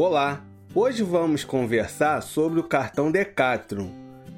Olá! Hoje vamos conversar sobre o cartão Decathlon.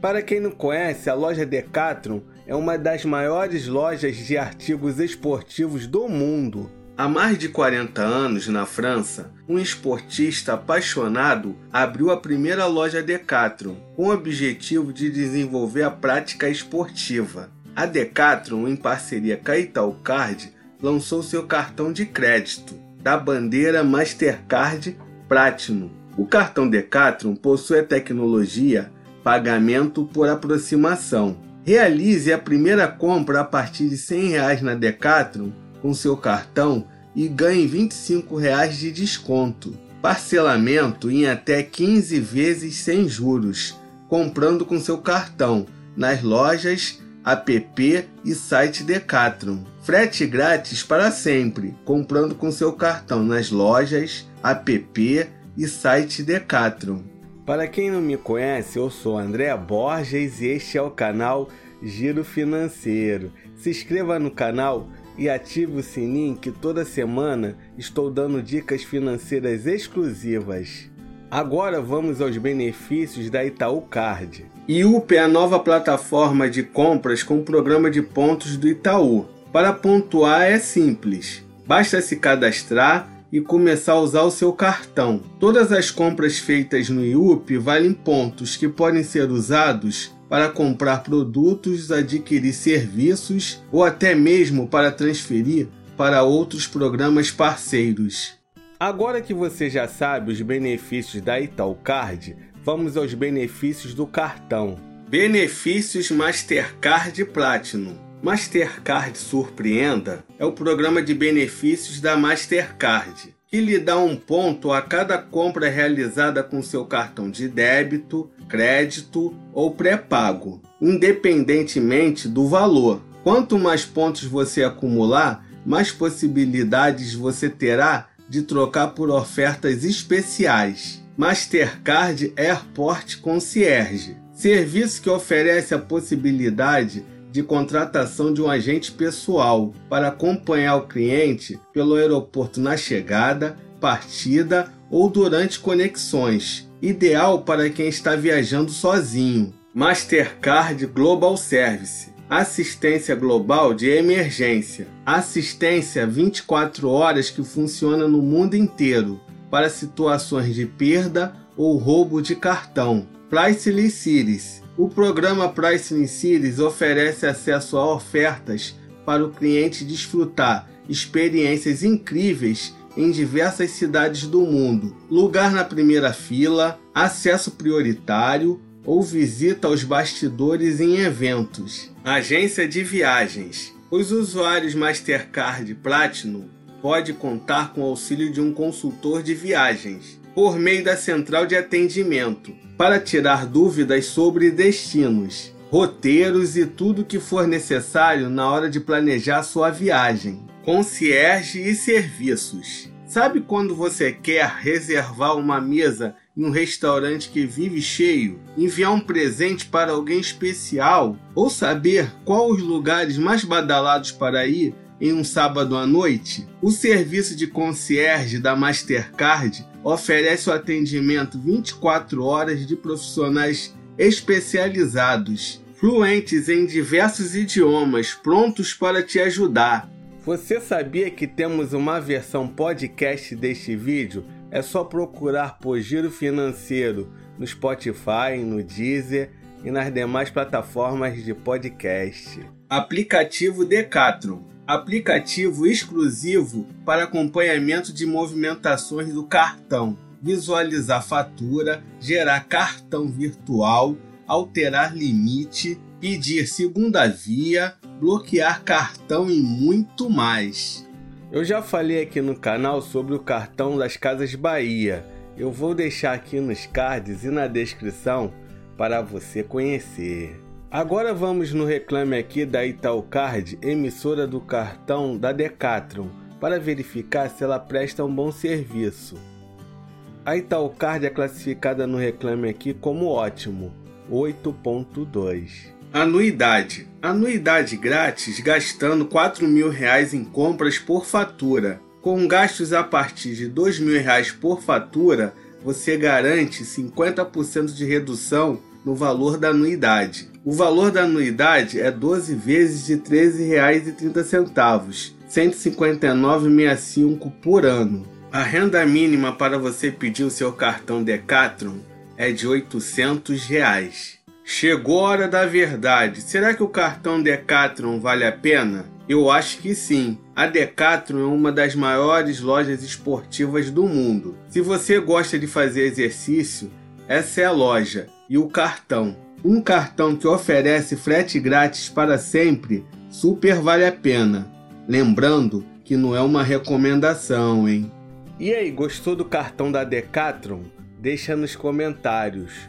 Para quem não conhece, a loja Decathlon é uma das maiores lojas de artigos esportivos do mundo. Há mais de 40 anos, na França, um esportista apaixonado abriu a primeira loja Decathlon com o objetivo de desenvolver a prática esportiva. A Decathlon, em parceria com a Italcard, lançou seu cartão de crédito da bandeira Mastercard Platinum. O cartão Decathlon possui a tecnologia pagamento por aproximação. Realize a primeira compra a partir de R$ 100 na Decathlon com seu cartão e ganhe R$ 25 de desconto. Parcelamento em até 15 vezes sem juros, comprando com seu cartão nas lojas, app e site Decathlon. Frete grátis para sempre, comprando com seu cartão nas lojas, app e site Decathlon. Para quem não me conhece, eu sou André Borges e este é o canal Giro Financeiro. Se inscreva no canal e ative o sininho que toda semana estou dando dicas financeiras exclusivas. Agora vamos aos benefícios da Itaú Card. IUP é a nova plataforma de compras com o programa de pontos do Itaú. Para pontuar é simples, basta se cadastrar e começar a usar o seu cartão. Todas as compras feitas no IUP valem pontos que podem ser usados para comprar produtos, adquirir serviços ou até mesmo para transferir para outros programas parceiros. Agora que você já sabe os benefícios da Italcard, vamos aos benefícios do cartão. Benefícios Mastercard Platinum. Mastercard Surpreenda é o programa de benefícios da Mastercard, que lhe dá um ponto a cada compra realizada com seu cartão de débito, crédito ou pré-pago, independentemente do valor. Quanto mais pontos você acumular, mais possibilidades você terá de trocar por ofertas especiais. Mastercard Airport Concierge serviço que oferece a possibilidade de contratação de um agente pessoal para acompanhar o cliente pelo aeroporto na chegada, partida ou durante conexões ideal para quem está viajando sozinho. Mastercard Global Service assistência global de emergência, assistência 24 horas que funciona no mundo inteiro para situações de perda ou roubo de cartão. Priceless Cities. O programa Priceless Cities oferece acesso a ofertas para o cliente desfrutar experiências incríveis em diversas cidades do mundo, lugar na primeira fila, acesso prioritário ou visita aos bastidores em eventos. Agência de viagens. Os usuários Mastercard Platinum podem contar com o auxílio de um consultor de viagens por meio da central de atendimento para tirar dúvidas sobre destinos, roteiros e tudo que for necessário na hora de planejar sua viagem. Concierge e serviços. Sabe quando você quer reservar uma mesa em um restaurante que vive cheio, enviar um presente para alguém especial ou saber qual os lugares mais badalados para ir em um sábado à noite? O serviço de concierge da Mastercard oferece o atendimento 24 horas de profissionais especializados, fluentes em diversos idiomas, prontos para te ajudar. Você sabia que temos uma versão podcast deste vídeo? É só procurar por Giro Financeiro no Spotify, no Deezer e nas demais plataformas de podcast. Aplicativo Decathlon aplicativo exclusivo para acompanhamento de movimentações do cartão, visualizar fatura, gerar cartão virtual, alterar limite, pedir segunda via, bloquear cartão e muito mais. Eu já falei aqui no canal sobre o cartão das Casas Bahia. Eu vou deixar aqui nos cards e na descrição para você conhecer. Agora vamos no reclame aqui da Italcard, emissora do cartão da Decathlon, para verificar se ela presta um bom serviço. A Italcard é classificada no reclame aqui como ótimo, 8.2. Anuidade. Anuidade grátis gastando 4 mil reais em compras por fatura. Com gastos a partir de 2 mil reais por fatura, você garante 50% de redução no valor da anuidade. O valor da anuidade é 12 vezes de R$ 13,30, 159,65 por ano. A renda mínima para você pedir o seu cartão Decathlon é de 800 reais. Chegou a hora da verdade. Será que o cartão Decathlon vale a pena? Eu acho que sim. A Decathlon é uma das maiores lojas esportivas do mundo. Se você gosta de fazer exercício, essa é a loja e o cartão. Um cartão que oferece frete grátis para sempre, super vale a pena. Lembrando que não é uma recomendação, hein? E aí, gostou do cartão da Decathlon? Deixa nos comentários.